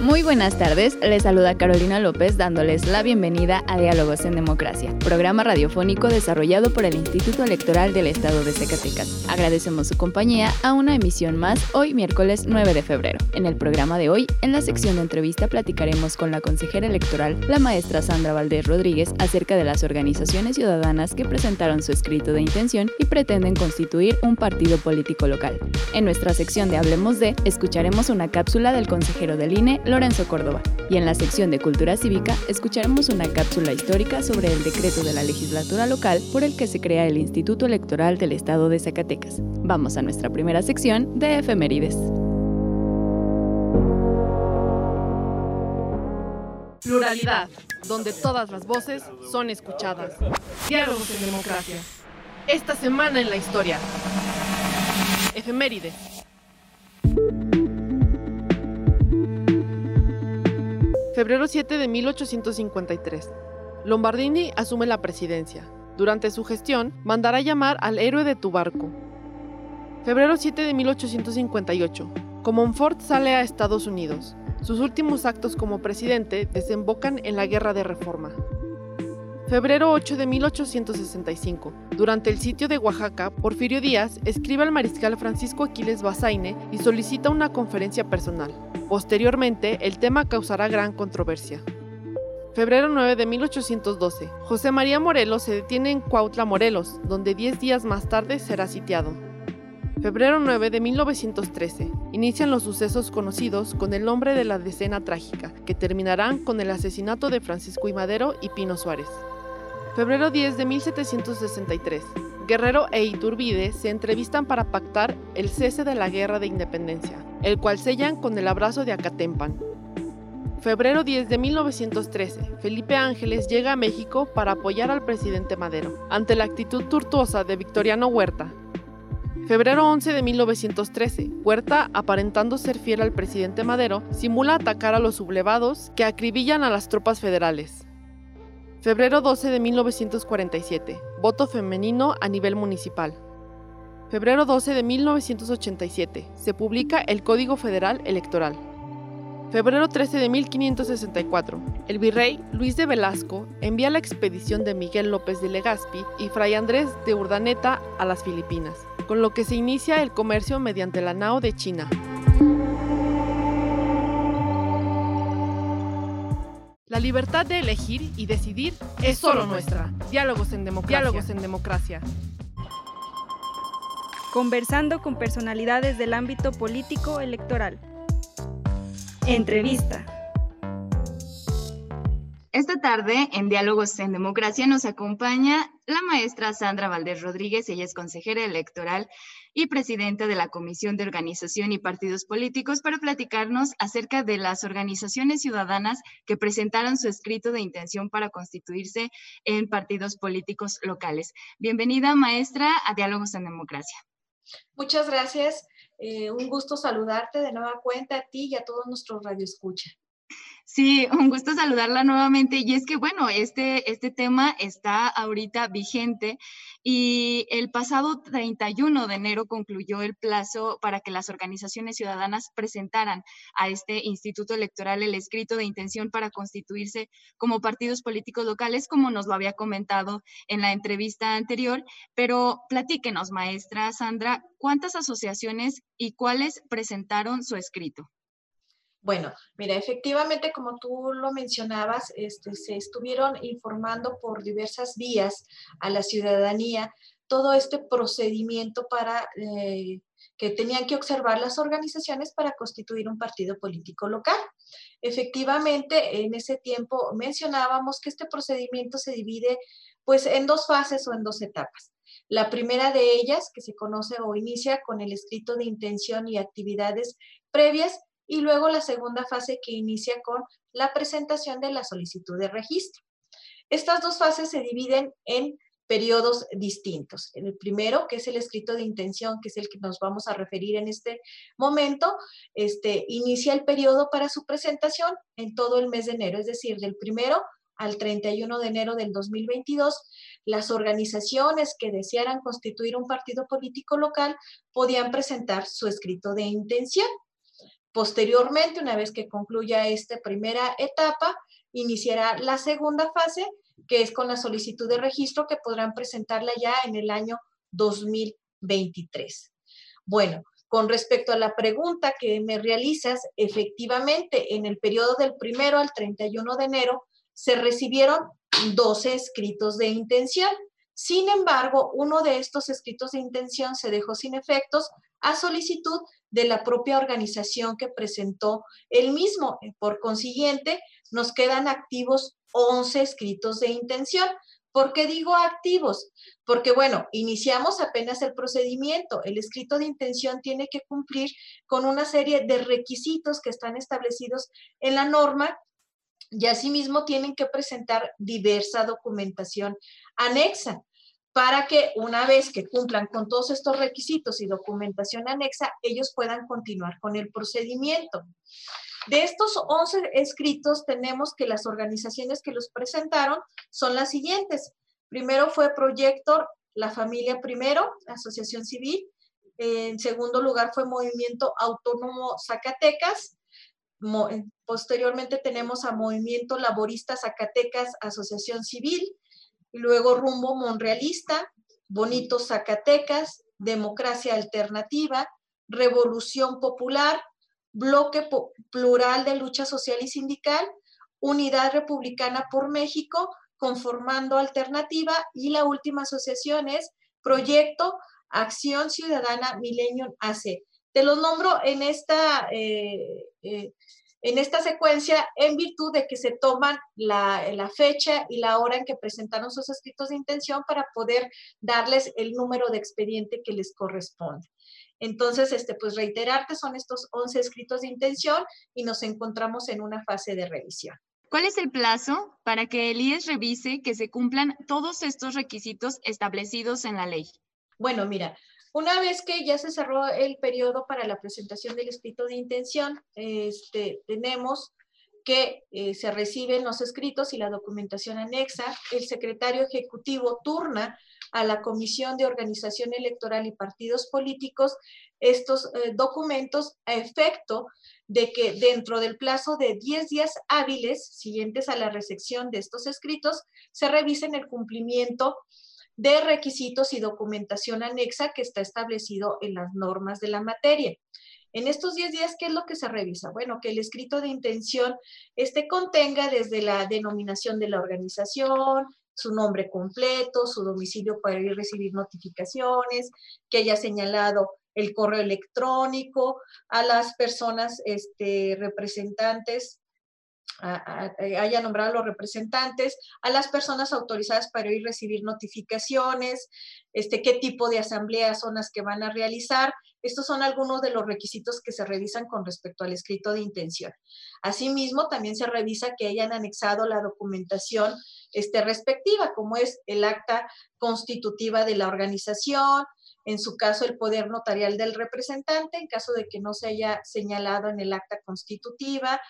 Muy buenas tardes, les saluda Carolina López dándoles la bienvenida a Diálogos en Democracia, programa radiofónico desarrollado por el Instituto Electoral del Estado de Zacatecas. Agradecemos su compañía a una emisión más hoy miércoles 9 de febrero. En el programa de hoy, en la sección de entrevista platicaremos con la consejera electoral, la maestra Sandra Valdés Rodríguez, acerca de las organizaciones ciudadanas que presentaron su escrito de intención y pretenden constituir un partido político local. En nuestra sección de Hablemos de, escucharemos una cápsula del consejero del INE, Lorenzo Córdoba. Y en la sección de Cultura Cívica escucharemos una cápsula histórica sobre el decreto de la legislatura local por el que se crea el Instituto Electoral del Estado de Zacatecas. Vamos a nuestra primera sección de efemérides. Pluralidad, donde todas las voces son escuchadas. Diálogos en democracia. Esta semana en la historia. Efemérides. Febrero 7 de 1853. Lombardini asume la presidencia. Durante su gestión, mandará llamar al héroe de tu barco. Febrero 7 de 1858. Comonfort sale a Estados Unidos. Sus últimos actos como presidente desembocan en la Guerra de Reforma. Febrero 8 de 1865. Durante el sitio de Oaxaca, Porfirio Díaz escribe al mariscal Francisco Aquiles Bazaine y solicita una conferencia personal. Posteriormente, el tema causará gran controversia. Febrero 9 de 1812. José María Morelos se detiene en Cuautla, Morelos, donde 10 días más tarde será sitiado. Febrero 9 de 1913. Inician los sucesos conocidos con el nombre de la decena trágica, que terminarán con el asesinato de Francisco I. Madero y Pino Suárez. Febrero 10 de 1763. Guerrero e Iturbide se entrevistan para pactar el cese de la Guerra de Independencia, el cual sellan con el abrazo de Acatempan. Febrero 10 de 1913. Felipe Ángeles llega a México para apoyar al presidente Madero, ante la actitud tortuosa de Victoriano Huerta. Febrero 11 de 1913. Huerta, aparentando ser fiel al presidente Madero, simula atacar a los sublevados que acribillan a las tropas federales. Febrero 12 de 1947. Voto femenino a nivel municipal. Febrero 12 de 1987. Se publica el Código Federal Electoral. Febrero 13 de 1564. El virrey Luis de Velasco envía la expedición de Miguel López de Legazpi y Fray Andrés de Urdaneta a las Filipinas, con lo que se inicia el comercio mediante la nao de China. La libertad de elegir y decidir es solo nuestra. Diálogos en democracia. Diálogos en democracia. Conversando con personalidades del ámbito político electoral. Entrevista. Esta tarde, en Diálogos en Democracia, nos acompaña la maestra Sandra Valdés Rodríguez. Ella es consejera electoral y presidenta de la Comisión de Organización y Partidos Políticos para platicarnos acerca de las organizaciones ciudadanas que presentaron su escrito de intención para constituirse en partidos políticos locales. Bienvenida, maestra, a Diálogos en Democracia. Muchas gracias. Eh, un gusto saludarte de nueva cuenta a ti y a todos nuestros radioescucha. Sí, un gusto saludarla nuevamente. Y es que, bueno, este, este tema está ahorita vigente y el pasado 31 de enero concluyó el plazo para que las organizaciones ciudadanas presentaran a este Instituto Electoral el escrito de intención para constituirse como partidos políticos locales, como nos lo había comentado en la entrevista anterior. Pero platíquenos, maestra Sandra, ¿cuántas asociaciones y cuáles presentaron su escrito? Bueno, mira, efectivamente, como tú lo mencionabas, este, se estuvieron informando por diversas vías a la ciudadanía todo este procedimiento para eh, que tenían que observar las organizaciones para constituir un partido político local. Efectivamente, en ese tiempo mencionábamos que este procedimiento se divide pues en dos fases o en dos etapas. La primera de ellas, que se conoce o inicia con el escrito de intención y actividades previas, y luego la segunda fase que inicia con la presentación de la solicitud de registro. Estas dos fases se dividen en periodos distintos. El primero, que es el escrito de intención, que es el que nos vamos a referir en este momento, este, inicia el periodo para su presentación en todo el mes de enero, es decir, del primero al 31 de enero del 2022, las organizaciones que desearan constituir un partido político local podían presentar su escrito de intención. Posteriormente, una vez que concluya esta primera etapa, iniciará la segunda fase, que es con la solicitud de registro que podrán presentarla ya en el año 2023. Bueno, con respecto a la pregunta que me realizas, efectivamente, en el periodo del primero al 31 de enero se recibieron 12 escritos de intención. Sin embargo, uno de estos escritos de intención se dejó sin efectos a solicitud de la propia organización que presentó el mismo. Por consiguiente, nos quedan activos 11 escritos de intención. ¿Por qué digo activos? Porque, bueno, iniciamos apenas el procedimiento. El escrito de intención tiene que cumplir con una serie de requisitos que están establecidos en la norma y asimismo tienen que presentar diversa documentación anexa para que una vez que cumplan con todos estos requisitos y documentación anexa, ellos puedan continuar con el procedimiento. De estos 11 escritos, tenemos que las organizaciones que los presentaron son las siguientes. Primero fue Proyector, La Familia Primero, Asociación Civil. En segundo lugar fue Movimiento Autónomo Zacatecas. Posteriormente tenemos a Movimiento Laborista Zacatecas, Asociación Civil luego Rumbo Monrealista, Bonito Zacatecas, Democracia Alternativa, Revolución Popular, Bloque Plural de Lucha Social y Sindical, Unidad Republicana por México, Conformando Alternativa y la última asociación es Proyecto Acción Ciudadana Millennium AC. Te los nombro en esta eh, eh, en esta secuencia en virtud de que se toman la, fecha y la hora en que presentaron sus escritos de intención para poder darles el número de expediente que les corresponde. Entonces, este, pues reiterarte, son estos 11 escritos de intención y nos encontramos en una fase de revisión. ¿Cuál es el plazo para que el IES revise que se cumplan todos estos requisitos establecidos en la ley? Bueno, mira, una vez que ya se cerró el periodo para la presentación del escrito de intención, este, tenemos que eh, se reciben los escritos y la documentación anexa. El secretario ejecutivo turna a la Comisión de Organización Electoral y Partidos Políticos estos eh, documentos a efecto de que dentro del plazo de 10 días hábiles siguientes a la recepción de estos escritos se revisen el cumplimiento de requisitos y documentación anexa que está establecido en las normas de la materia. En estos 10 días, ¿qué es lo que se revisa? Bueno, que el escrito de intención este contenga desde la denominación de la organización, su nombre completo, su domicilio para ir a recibir notificaciones, que haya señalado el correo electrónico a las personas este, representantes eh, haya nombrado a los representantes, a las personas autorizadas para ir a recibir notificaciones, este, qué tipo de asambleas son las que van a realizar. Estos son algunos de los requisitos que se revisan con respecto al escrito de intención. Asimismo, también se revisa que hayan anexado la documentación este, respectiva, como es el acta constitutiva de la organización, en su caso el poder notarial del representante, en caso de que no se haya señalado en el acta constitutiva,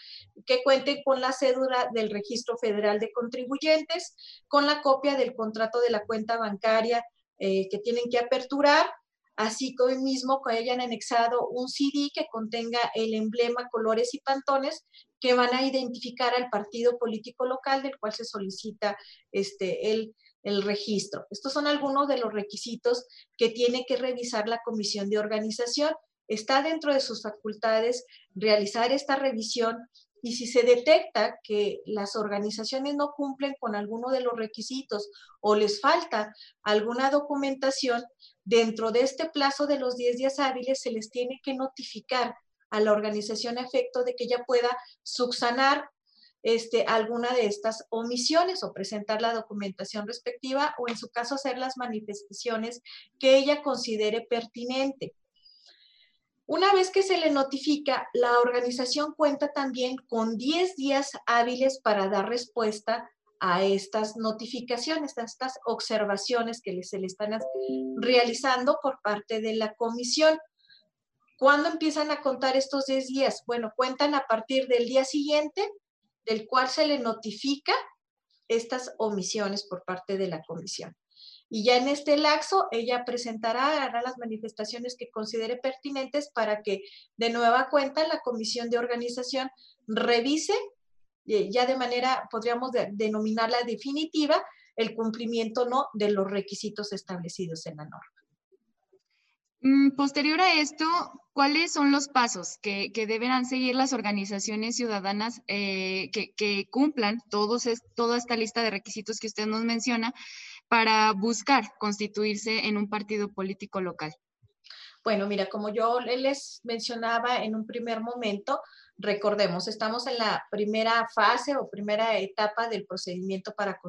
que cuente con la cédula del Registro Federal de Contribuyentes, con la copia del contrato de la cuenta bancaria eh, que tienen que aperturar, así como mismo que hayan anexado un CD que contenga el emblema, colores y pantones que van a identificar al partido político local del cual se solicita este, el el registro. Estos son algunos de los requisitos que tiene que revisar la comisión de organización. Está dentro de sus facultades realizar esta revisión y si se detecta que las organizaciones no cumplen con alguno de los requisitos o les falta alguna documentación, dentro de este plazo de los 10 días hábiles se les tiene que notificar a la organización a efecto de que ella pueda subsanar este, alguna de estas omisiones o presentar la documentación respectiva o en su caso hacer las manifestaciones que ella considere pertinente. Una vez que se le notifica, la organización cuenta también con 10 días hábiles para dar respuesta a estas notificaciones, a estas observaciones que se le están realizando por parte de la comisión. ¿Cuándo empiezan a contar estos 10 días? Bueno, cuentan a partir del día siguiente del cual se le notifica estas omisiones por parte de la comisión. Y ya en este laxo, ella presentará, hará las manifestaciones que considere pertinentes para que de nueva cuenta la comisión de organización revise, eh, ya de manera, podríamos denominarla definitiva, el cumplimiento no de los requisitos establecidos en la norma. Mm, posterior a esto, ¿cuáles son los pasos que, deberán seguir las organizaciones ciudadanas eh, que, cumplan todos toda esta lista de requisitos que usted nos menciona para buscar constituirse en un partido político local? Bueno, mira, como yo les mencionaba en un primer momento, Recordemos, estamos en la primera fase o primera etapa del procedimiento para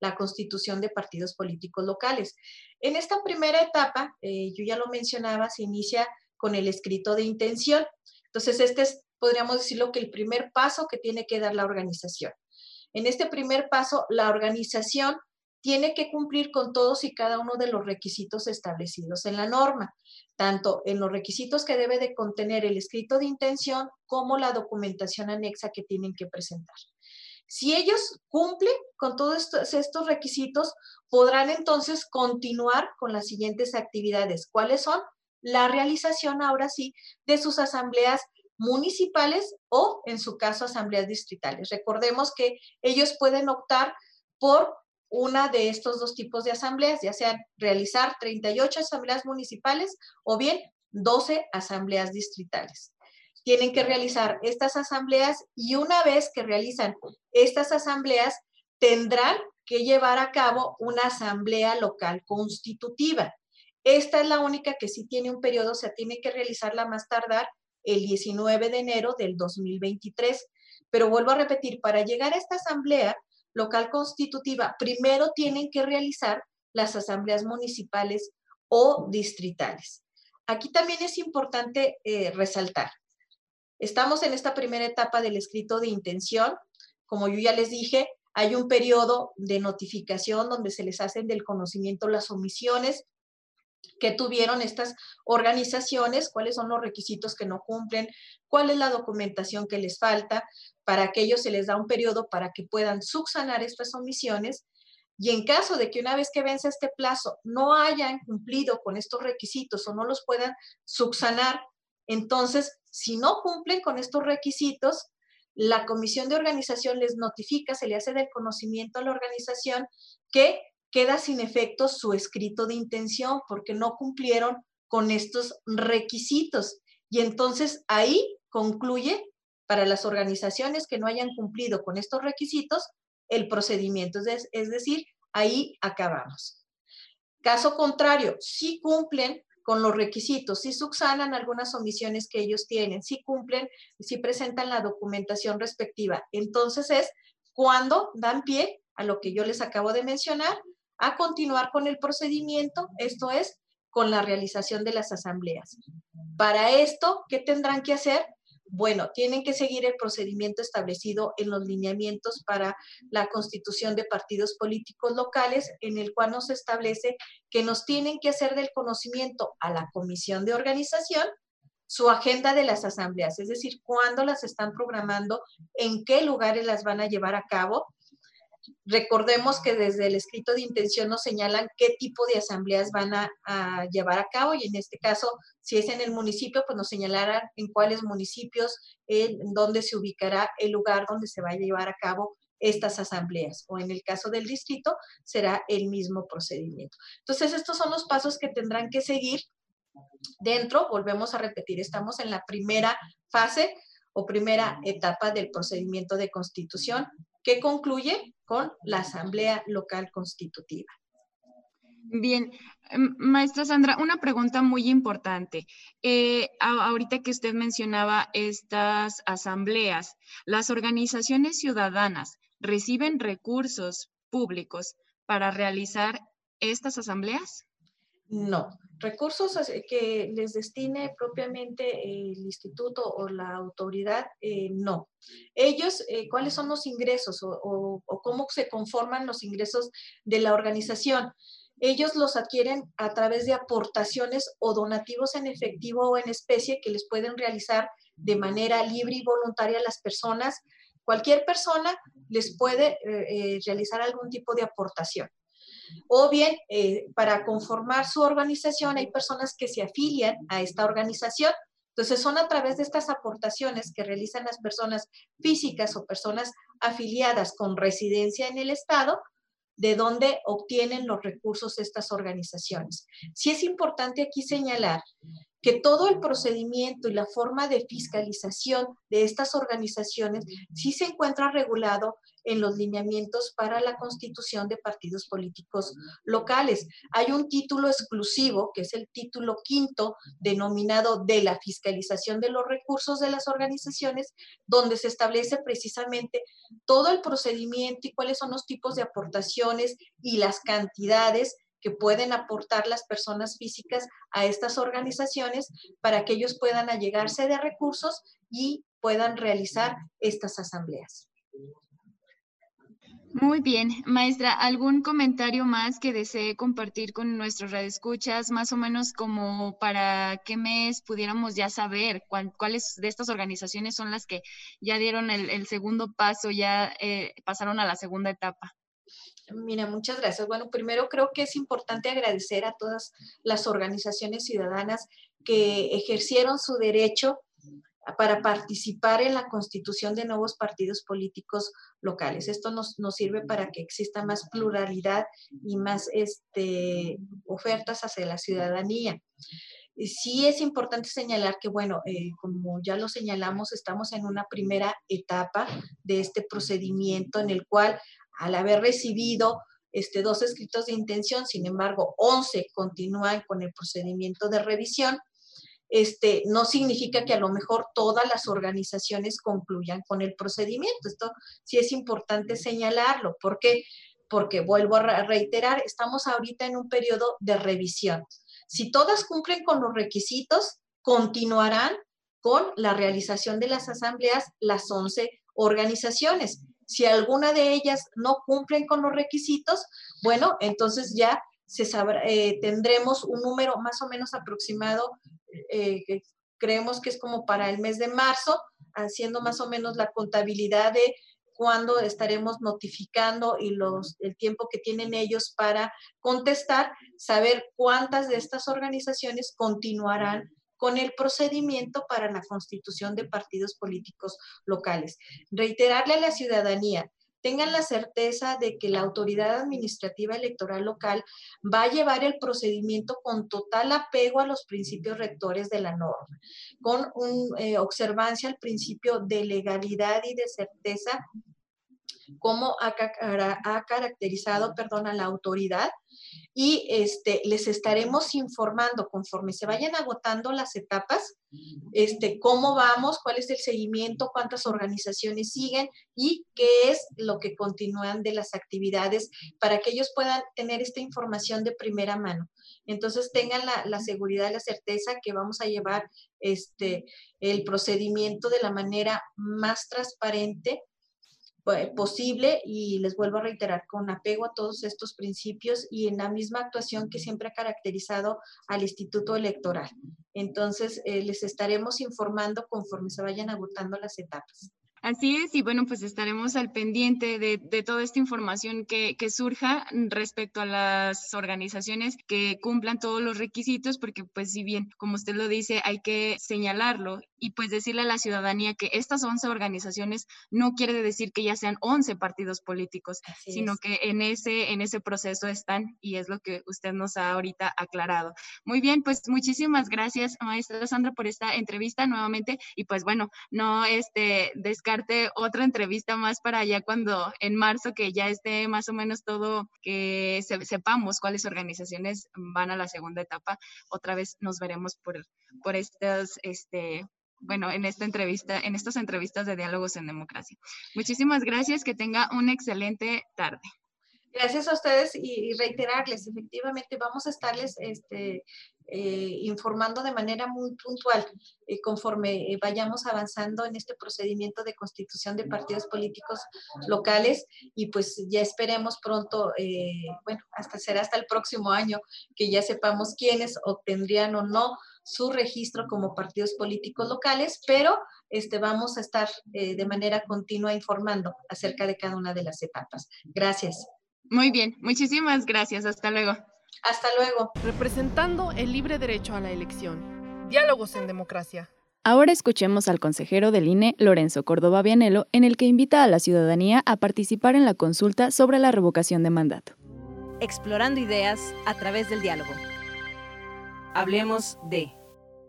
la constitución de partidos políticos locales. En esta primera etapa, eh, yo ya lo mencionaba, se inicia con el escrito de intención. Entonces, este es, podríamos decirlo, que el primer paso que tiene que dar la organización. En este primer paso, la organización tiene que cumplir con todos y cada uno de los requisitos establecidos en la norma, tanto en los requisitos que debe de contener el escrito de intención como la documentación anexa que tienen que presentar. Si ellos cumplen con todos estos, requisitos, podrán entonces continuar con las siguientes actividades. ¿Cuáles son? La realización, ahora sí, de sus asambleas municipales o, en su caso, asambleas distritales. Recordemos que ellos pueden optar por una de estos dos tipos de asambleas, ya sea realizar 38 asambleas municipales o bien 12 asambleas distritales. Tienen que realizar estas asambleas y una vez que realizan estas asambleas, tendrán que llevar a cabo una asamblea local constitutiva. Esta es la única que sí tiene un periodo, o sea, tiene que realizarla más tardar el 19 de enero del 2023. Pero vuelvo a repetir, para llegar a esta asamblea, local constitutiva, primero tienen que realizar las asambleas municipales o distritales. Aquí también es importante eh, resaltar, estamos en esta primera etapa del escrito de intención, como yo ya les dije, hay un periodo de notificación donde se les hacen del conocimiento las omisiones que tuvieron estas organizaciones, cuáles son los requisitos que no cumplen, cuál es la documentación que les falta, para que ellos se les da un periodo para que puedan subsanar estas omisiones. Y en caso de que una vez que vence este plazo no hayan cumplido con estos requisitos o no los puedan subsanar, entonces, si no cumplen con estos requisitos, la comisión de organización les notifica, se le hace del conocimiento a la organización que queda sin efecto su escrito de intención porque no cumplieron con estos requisitos. Y entonces ahí concluye para las organizaciones que no hayan cumplido con estos requisitos el procedimiento. Es, decir, ahí acabamos. Caso contrario, si cumplen con los requisitos, si subsanan algunas omisiones que ellos tienen, si cumplen, si presentan la documentación respectiva, entonces es cuando dan pie a lo que yo les acabo de mencionar, a continuar con el procedimiento, esto es, con la realización de las asambleas. Para esto, ¿qué tendrán que hacer? Bueno, tienen que seguir el procedimiento establecido en los lineamientos para la constitución de partidos políticos locales, en el cual nos establece que nos tienen que hacer del conocimiento a la comisión de organización su agenda de las asambleas, es decir, cuándo las están programando, en qué lugares las van a llevar a cabo, Recordemos que desde el escrito de intención nos señalan qué tipo de asambleas van a, llevar a cabo y en este caso, si es en el municipio, pues nos señalarán en cuáles municipios, en dónde se ubicará el lugar donde se va a llevar a cabo estas asambleas o en el caso del distrito será el mismo procedimiento. Entonces, estos son los pasos que tendrán que seguir dentro, volvemos a repetir, estamos en la primera fase o primera etapa del procedimiento de constitución que concluye con la Asamblea Local Constitutiva. Bien, em, maestra Sandra, una pregunta muy importante. Eh, ahorita que usted mencionaba estas asambleas, ¿las organizaciones ciudadanas reciben recursos públicos para realizar estas asambleas? No, recursos que les destine propiamente el instituto o la autoridad, eh, no. Ellos, eh, ¿cuáles son los ingresos o, cómo se conforman los ingresos de la organización? Ellos los adquieren a través de aportaciones o donativos en efectivo o en especie que les pueden realizar de manera libre y voluntaria las personas. Cualquier persona les puede eh, realizar algún tipo de aportación. O bien, eh, para conformar su organización, hay personas que se afilian a esta organización. Entonces, son a través de estas aportaciones que realizan las personas físicas o personas afiliadas con residencia en el Estado, de donde obtienen los recursos estas organizaciones. Sí es importante aquí señalar que todo el procedimiento y la forma de fiscalización de estas organizaciones sí se encuentra regulado en los lineamientos para la constitución de partidos políticos locales. Hay un título exclusivo, que es el título quinto, denominado de la fiscalización de los recursos de las organizaciones, donde se establece precisamente todo el procedimiento y cuáles son los tipos de aportaciones y las cantidades que pueden aportar las personas físicas a estas organizaciones para que ellos puedan allegarse de recursos y puedan realizar estas asambleas. Muy bien, maestra, ¿algún comentario más que desee compartir con nuestros radioescuchas, más o menos como para qué mes pudiéramos ya saber cuáles de estas organizaciones son las que ya dieron el, segundo paso, ya eh, pasaron a la segunda etapa? Mira, muchas gracias. Bueno, primero creo que es importante agradecer a todas las organizaciones ciudadanas que ejercieron su derecho para participar en la constitución de nuevos partidos políticos locales. Esto nos, sirve para que exista más pluralidad y más este, ofertas hacia la ciudadanía. Sí es importante señalar que, bueno, eh, como ya lo señalamos, estamos en una primera etapa de este procedimiento en el cual al haber recibido este, dos escritos de intención, sin embargo, 11 continúan con el procedimiento de revisión, este, no significa que a lo mejor todas las organizaciones concluyan con el procedimiento. Esto sí es importante señalarlo. ¿Por qué? Porque vuelvo a reiterar, estamos ahorita en un periodo de revisión. Si todas cumplen con los requisitos, continuarán con la realización de las asambleas las 11 organizaciones. Si alguna de ellas no cumplen con los requisitos, bueno, entonces ya se eh, tendremos un número más o menos aproximado, eh, creemos que es como para el mes de marzo, haciendo más o menos la contabilidad de cuándo estaremos notificando y los, el tiempo que tienen ellos para contestar, saber cuántas de estas organizaciones continuarán con el procedimiento para la constitución de partidos políticos locales. Reiterarle a la ciudadanía, tengan la certeza de que la autoridad administrativa electoral local va a llevar el procedimiento con total apego a los principios rectores de la norma, con un, eh, observancia al principio de legalidad y de certeza como ha, ha caracterizado, perdón, a la autoridad y este, les estaremos informando conforme se vayan agotando las etapas, este, cómo vamos, cuál es el seguimiento, cuántas organizaciones siguen y qué es lo que continúan de las actividades para que ellos puedan tener esta información de primera mano. Entonces tengan la, la seguridad, la certeza que vamos a llevar este, el procedimiento de la manera más transparente posible y les vuelvo a reiterar, con apego a todos estos principios y en la misma actuación que siempre ha caracterizado al Instituto Electoral. Entonces, eh, les estaremos informando conforme se vayan agotando las etapas. Así es, y bueno, pues estaremos al pendiente de, toda esta información que, surja respecto a las organizaciones que cumplan todos los requisitos, porque pues si bien, como usted lo dice, hay que señalarlo y pues decirle a la ciudadanía que estas 11 organizaciones no quiere decir que ya sean 11 partidos políticos, sino que en ese, en ese proceso están y es lo que usted nos ha ahorita aclarado. Muy bien, pues muchísimas gracias, maestra Sandra, por esta entrevista nuevamente y pues bueno, no este, descarga otra entrevista más para allá cuando en marzo que ya esté más o menos todo, que sepamos cuáles organizaciones van a la segunda etapa. Otra vez nos veremos por, por estas, este, bueno, en esta entrevista, en estas entrevistas de diálogos en democracia. Muchísimas gracias, que tenga una excelente tarde. Gracias a ustedes y, reiterarles, efectivamente vamos a estarles este, eh, informando de manera muy puntual eh, conforme eh, vayamos avanzando en este procedimiento de constitución de partidos políticos locales y pues ya esperemos pronto, bueno, hasta será hasta el próximo año que ya sepamos quiénes obtendrían o no su registro como partidos políticos locales, pero este, vamos a estar de manera continua informando acerca de cada una de las etapas. Gracias. Muy bien, muchísimas gracias. Hasta luego. Hasta luego. Representando el libre derecho a la elección. Diálogos en democracia. Ahora escuchemos al consejero del INE, Lorenzo Córdoba Vianelo, en el que invita a la ciudadanía a participar en la consulta sobre la revocación de mandato. Explorando ideas a través del diálogo. Hablemos de...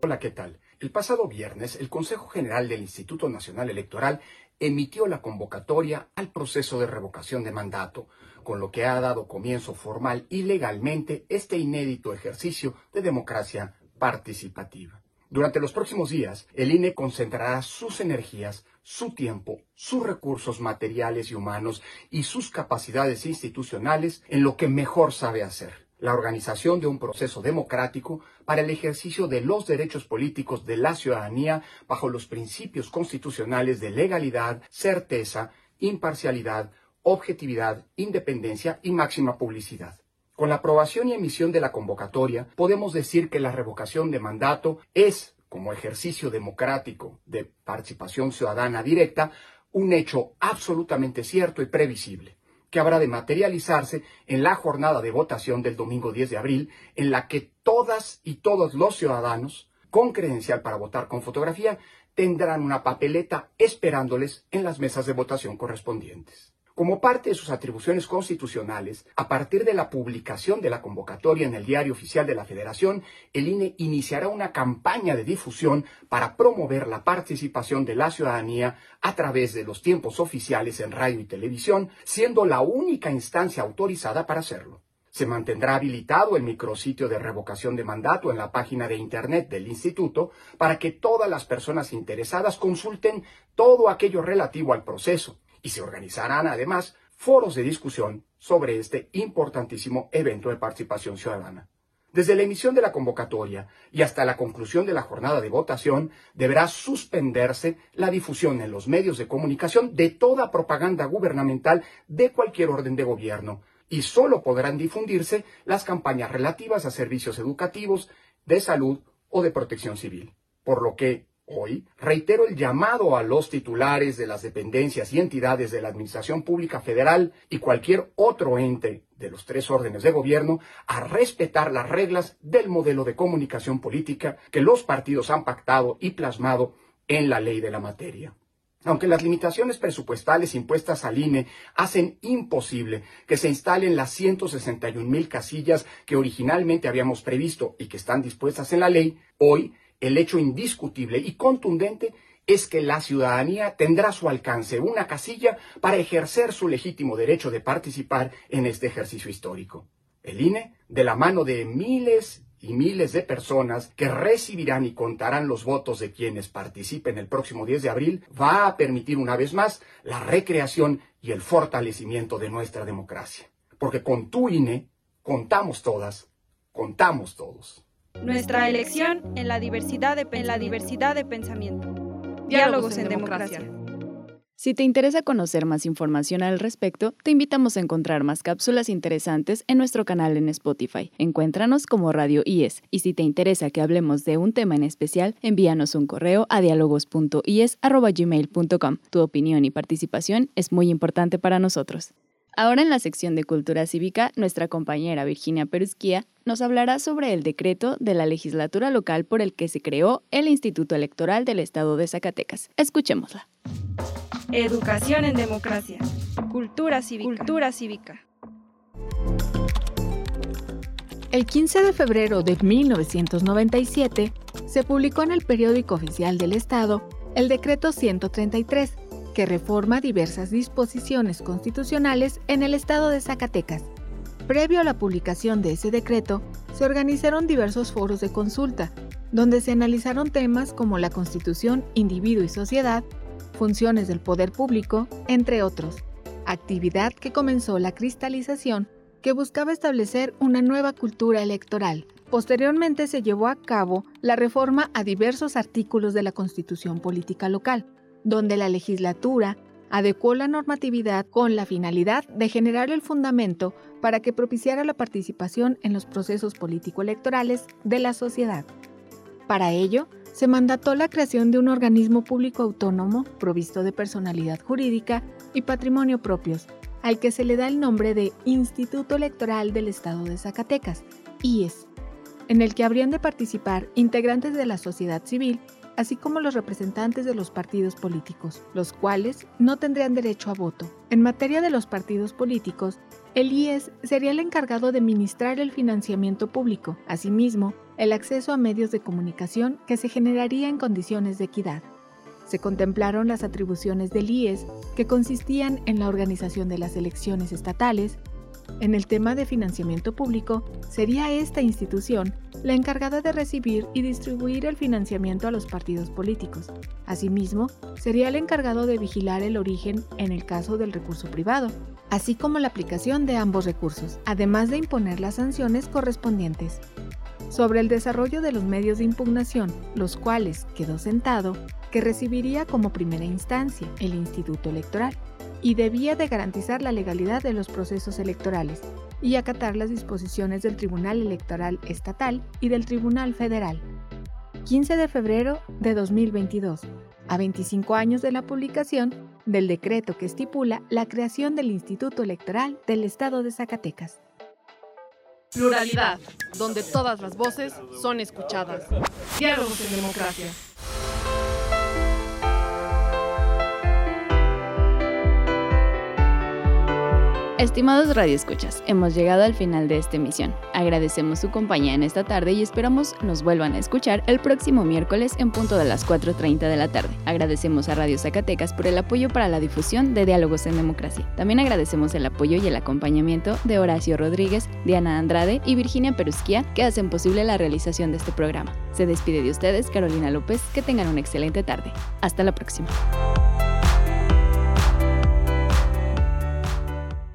Hola, ¿qué tal? El pasado viernes, el Consejo General del Instituto Nacional Electoral emitió la convocatoria al proceso de revocación de mandato, con lo que ha dado comienzo formal y legalmente este inédito ejercicio de democracia participativa. Durante los próximos días, el INE concentrará sus energías, su tiempo, sus recursos materiales y humanos y sus capacidades institucionales en lo que mejor sabe hacer, la organización de un proceso democrático para el ejercicio de los derechos políticos de la ciudadanía bajo los principios constitucionales de legalidad, certeza, imparcialidad, objetividad, independencia y máxima publicidad. Con la aprobación y emisión de la convocatoria, podemos decir que la revocación de mandato es, como ejercicio democrático de participación ciudadana directa, un hecho absolutamente cierto y previsible que habrá de materializarse en la jornada de votación del domingo 10 de abril, en la que todas y todos los ciudadanos con credencial para votar con fotografía tendrán una papeleta esperándoles en las mesas de votación correspondientes. Como parte de sus atribuciones constitucionales, a partir de la publicación de la convocatoria en el Diario Oficial de la Federación, el INE iniciará una campaña de difusión para promover la participación de la ciudadanía a través de los tiempos oficiales en radio y televisión, siendo la única instancia autorizada para hacerlo. Se mantendrá habilitado el micrositio de revocación de mandato en la página de Internet del Instituto para que todas las personas interesadas consulten todo aquello relativo al proceso y se organizarán además foros de discusión sobre este importantísimo evento de participación ciudadana. Desde la emisión de la convocatoria y hasta la conclusión de la jornada de votación, deberá suspenderse la difusión en los medios de comunicación de toda propaganda gubernamental de cualquier orden de gobierno, y solo podrán difundirse las campañas relativas a servicios educativos, de salud o de protección civil. Por lo que, Hoy reitero el llamado a los titulares de las dependencias y entidades de la Administración Pública Federal y cualquier otro ente de los tres órdenes de gobierno a respetar las reglas del modelo de comunicación política que los partidos han pactado y plasmado en la ley de la materia. Aunque las limitaciones presupuestales impuestas al INE hacen imposible que se instalen las 161 mil casillas que originalmente habíamos previsto y que están dispuestas en la ley, hoy el hecho indiscutible y contundente es que la ciudadanía tendrá a su alcance una casilla para ejercer su legítimo derecho de participar en este ejercicio histórico. El INE, de la mano de miles y miles de personas que recibirán y contarán los votos de quienes participen el próximo 10 de abril, va a permitir una vez más la recreación y el fortalecimiento de nuestra democracia. Porque con tu INE contamos todas, contamos todos. Nuestra elección en la diversidad de, en la diversidad de pensamiento. Diálogos en democracia. Si te interesa conocer más información al respecto, te invitamos a encontrar más cápsulas interesantes en nuestro canal en Spotify. Encuéntranos como Radio IES y si te interesa que hablemos de un tema en especial, envíanos un correo a dialogos.ies.gmail.com. Tu opinión y participación es muy importante para nosotros. Ahora en la sección de Cultura Cívica, nuestra compañera Virginia Perusquía nos hablará sobre el decreto de la legislatura local por el que se creó el Instituto Electoral del Estado de Zacatecas. Escuchémosla. Educación en democracia. Cultura cívica. Cultura cívica. El 15 de febrero de 1997 se publicó en el periódico oficial del Estado el decreto 133 que reforma diversas disposiciones constitucionales en el estado de Zacatecas. Previo a la publicación de ese decreto, se organizaron diversos foros de consulta, donde se analizaron temas como la constitución, individuo y sociedad, funciones del poder público, entre otros, actividad que comenzó la cristalización que buscaba establecer una nueva cultura electoral. Posteriormente se llevó a cabo la reforma a diversos artículos de la Constitución Política Local, donde la legislatura adecuó la normatividad con la finalidad de generar el fundamento para que propiciara la participación en los procesos político-electorales de la sociedad. Para ello, se mandató la creación de un organismo público autónomo provisto de personalidad jurídica y patrimonio propios, al que se le da el nombre de Instituto Electoral del Estado de Zacatecas, IES, en el que habrían de participar integrantes de la sociedad civil, así como los representantes de los partidos políticos, los cuales no tendrían derecho a voto. En materia de los partidos políticos, el IES sería el encargado de ministrar el financiamiento público, asimismo, el acceso a medios de comunicación que se generaría en condiciones de equidad. Se contemplaron las atribuciones del IES que consistían en la organización de las elecciones estatales. En el tema de financiamiento público, sería esta institución la encargada de recibir y distribuir el financiamiento a los partidos políticos. Asimismo, sería el encargado de vigilar el origen en el caso del recurso privado, así como la aplicación de ambos recursos, además de imponer las sanciones correspondientes sobre el desarrollo de los medios de impugnación, los cuales quedó sentado que recibiría como primera instancia el Instituto Electoral y debía de garantizar la legalidad de los procesos electorales y acatar las disposiciones del Tribunal Electoral Estatal y del Tribunal Federal. 15 de febrero de 2022, a 25 años de la publicación del decreto que estipula la creación del Instituto Electoral del Estado de Zacatecas. Pluralidad, donde todas las voces son escuchadas. Diálogos en democracia. Estimados radioescuchas, hemos llegado al final de esta emisión. Agradecemos su compañía en esta tarde y esperamos nos vuelvan a escuchar el próximo miércoles en punto de las 4.30 de la tarde. Agradecemos a Radio Zacatecas por el apoyo para la difusión de Diálogos en Democracia. También agradecemos el apoyo y el acompañamiento de Horacio Rodríguez, Diana Andrade y Virginia Perusquía que hacen posible la realización de este programa. Se despide de ustedes Carolina López, que tengan una excelente tarde. Hasta la próxima.